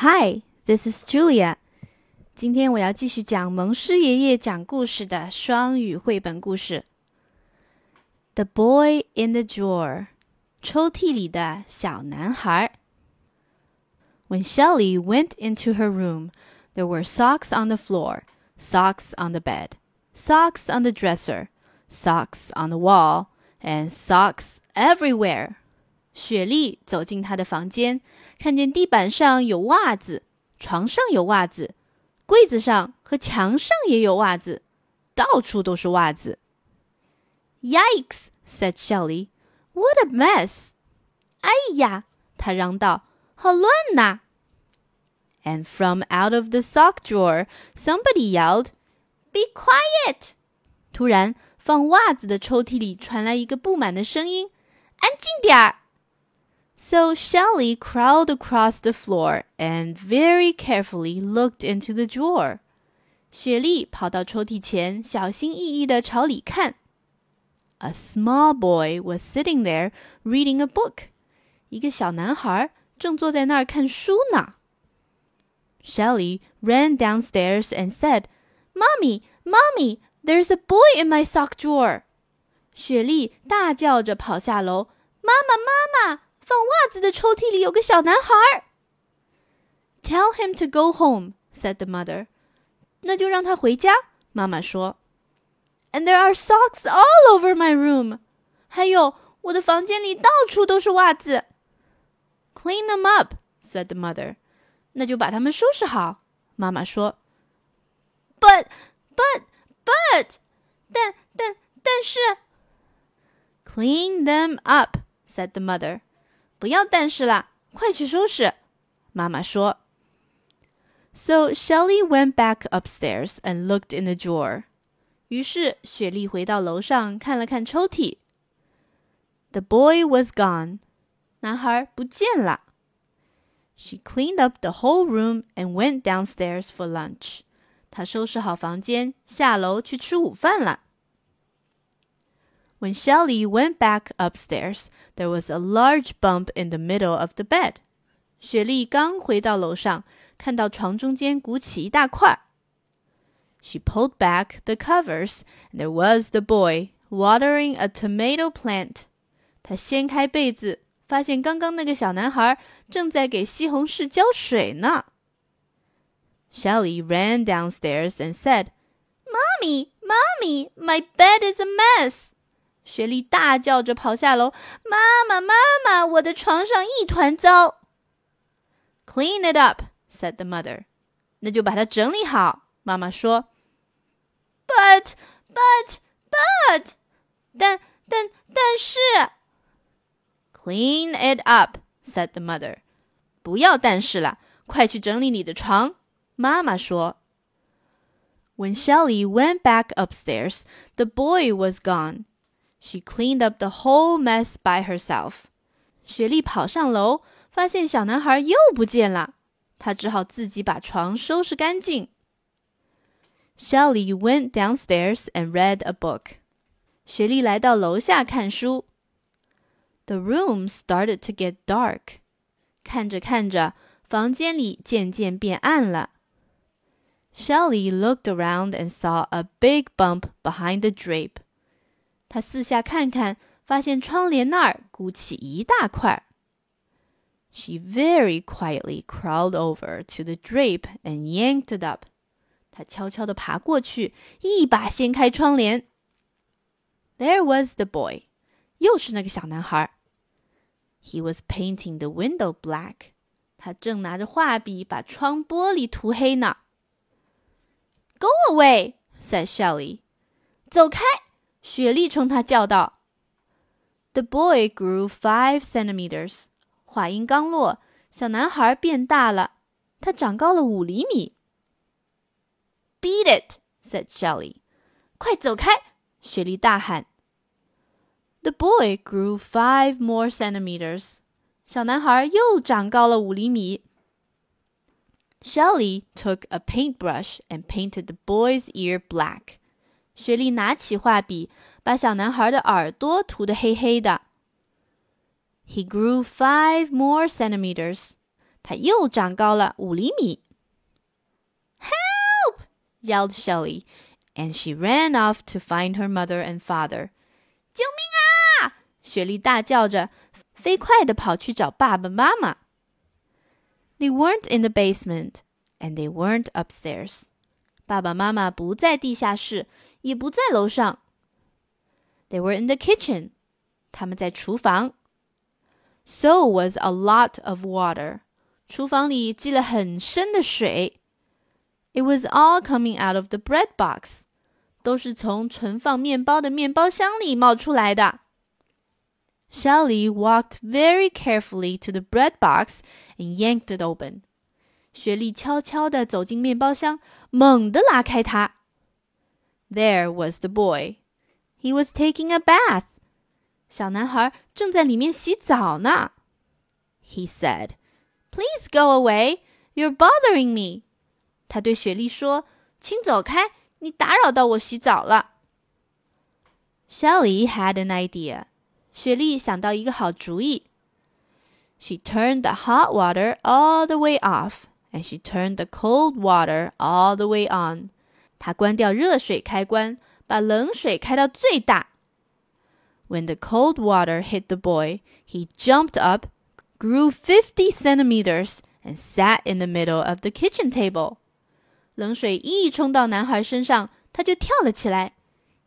Hi, this is Julia. 今天我要继续讲蒙师爷爷讲故事的双语绘本故事。The Boy in the Drawer，抽屉里的小男孩。When Shelley went into her room, there were socks on the floor, socks on the bed, socks on the dresser, socks on the wall, and socks everywhere. 雪莉走进她的房间，看见地板上有袜子，床上有袜子，柜子上和墙上也有袜子，到处都是袜子。Yikes! said Shelley. What a mess! 哎呀，她嚷道，好乱呐！And from out of the sock drawer, somebody yelled, "Be quiet!" 突然，放袜子的抽屉里传来一个不满的声音：“安静点儿！” So Shelley crawled across the floor and very carefully looked into the drawer. 雪莉跑到抽屉前，小心翼翼地朝里看。A small boy was sitting there reading a book. 一个小男孩正坐在那儿看书呢。Shelley ran downstairs and said, "Mommy, Mommy, there's a boy in my sock drawer." 雪莉大叫着跑下楼，妈妈，妈妈！ 放袜子的抽屉里有个小男孩。Tell him to go home," said the mother. 那就让他回家。妈妈说。And there are socks all over my room. 还有，我的房间里到处都是袜子。Clean them up," said the mother. 那就把它们收拾好。妈妈说。But, but, but，但但但是。Clean them up," said the mother. 不要但是啦，快去收拾。妈妈说。So Shelley went back upstairs and looked in the drawer. 于是雪莉回到楼上看了看抽屉。The boy was gone. 男孩不见了。She cleaned up the whole room and went downstairs for lunch. 她收拾好房间，下楼去吃午饭了。 when Shelley went back upstairs, there was a large bump in the middle of the bed. 雪莉刚回到楼上，看到床中间鼓起一大块。She pulled back the covers, and there was the boy watering a tomato plant. 她掀开被子，发现刚刚那个小男孩正在给西红柿浇水呢。Shelley ran downstairs and said, "Mommy, mommy, my bed is a mess." 雪莉大叫着跑下楼：“妈妈，妈妈，我的床上一团糟。” Clean it up," said the mother. 那就把它整理好。妈妈说。But, but, but，但但但是。Clean it up," said the mother. 不要但是了，快去整理你的床。妈妈说。When Shelley went back upstairs, the boy was gone. She cleaned up the whole mess by herself. 雪莉跑上楼，发现小男孩又不见了，她只好自己把床收拾干净。Shelley went downstairs and read a book. 雪莉来到楼下看书。The room started to get dark. 看着看着，房间里渐渐变暗了。Shelley looked around and saw a big bump behind the drape. 他四下看看，发现窗帘那儿鼓起一大块。She very quietly crawled over to the drape and yanked it up. 她悄悄地爬过去，一把掀开窗帘。There was the boy，又是那个小男孩。He was painting the window black。他正拿着画笔把窗玻璃涂黑呢。Go away，said Shelley。走开。 雪莉冲他叫道：“The boy grew five centimeters。”话音刚落，小男孩变大了，他长高了五厘米。“Beat it!” said Shelley。快走开！雪莉大喊。The boy grew five more centimeters。小男孩又长高了五厘米。Shelley took a paintbrush and painted the boy's ear black. 雪莉拿起画笔，把小男孩的耳朵涂得黑黑的。He grew five more centimeters. 它又长高了五厘米。Help! yelled Shelley, and she ran off to find her mother and father. 救命啊！雪莉大叫着，飞快地跑去找爸爸妈妈。They weren't in the basement, and they weren't upstairs. 爸爸妈妈不在地下室，也不在楼上。They were in the kitchen. 他们在厨房。So was a lot of water. 厨房里积了很深的水。It was all coming out of the bread box. 都是从存放面包的面包箱里冒出来的。Shelley walked very carefully to the bread box and yanked it open. 雪莉悄悄地走进面包箱，猛地拉开它。There was the boy. He was taking a bath. 小男孩正在里面洗澡呢。He said, "Please go away. You're bothering me." 他对雪莉说：“请走开，你打扰到我洗澡了。” Shelley had an idea. 雪莉想到一个好主意。She turned the hot water all the way off and she turned the cold water all the way on. 她关掉热水开关，把冷水开到最大。When the cold water hit the boy, he jumped up, grew fifty centimeters, and sat in the middle of the kitchen table. 冷水一冲到男孩身上，他就跳了起来，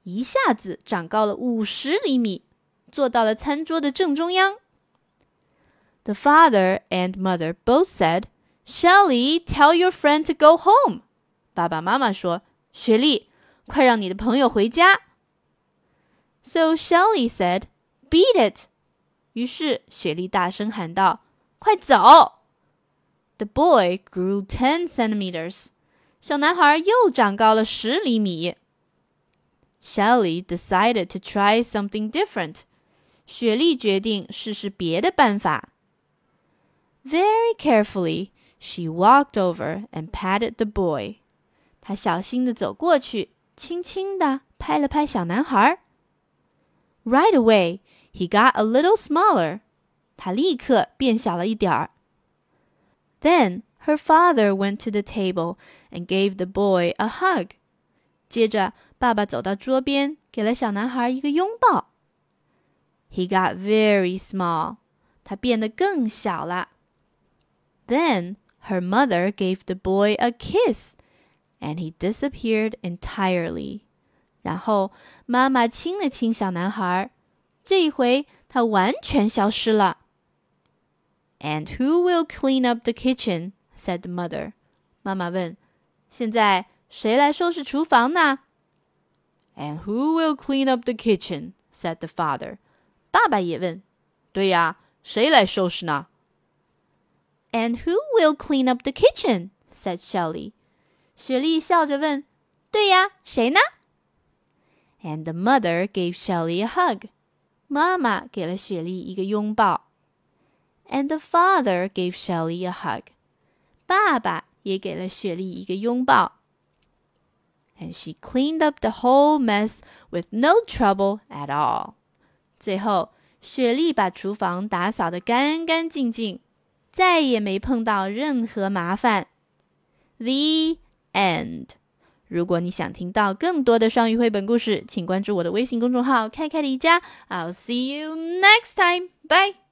一下子长高了五十厘米。坐到了餐桌的正中央。The father and mother both said, Shelley, tell your friend to go home。爸爸妈妈说：“雪莉，快让你的朋友回家。” So Shelley said, "Beat it!" 于是雪莉大声喊道：“快走！” The boy grew ten centimeters. 小男孩又长高了十厘米。Shelly decided to try something different. 雪莉决定试试别的办法。Very carefully. she walked over and patted the boy. 她小心地走过去，轻轻地拍了拍小男孩。Right away, he got a little smaller. 他立刻变小了一点儿。Then her father went to the table and gave the boy a hug. 接着，爸爸走到桌边，给了小男孩一个拥抱。he got very small. 他变得更小了。Then her mother gave the boy a kiss, and he disappeared entirely. 然后妈妈亲了亲小男孩，这一回他完全消失了。And who will clean up the kitchen? said the mother. 妈妈问：“现在谁来收拾厨房呢？” And who will clean up the kitchen? said the father. 爸爸也问：“对呀，谁来收拾呢 And who will clean up the kitchen? said Shelley. 雪莉笑着问：“对呀，谁呢？” And the mother gave Shelley a hug. 妈妈给了雪莉一个拥抱。And the father gave Shelley a hug. 爸爸也给了雪莉一个拥抱。And she cleaned up the whole mess with no trouble at all. 最后，雪莉把厨房打扫得干干净净，再也没碰到任何麻烦。The end。如果你想听到更多的双语绘本故事，请关注我的微信公众号“开开离家”。I'll see you next time. Bye.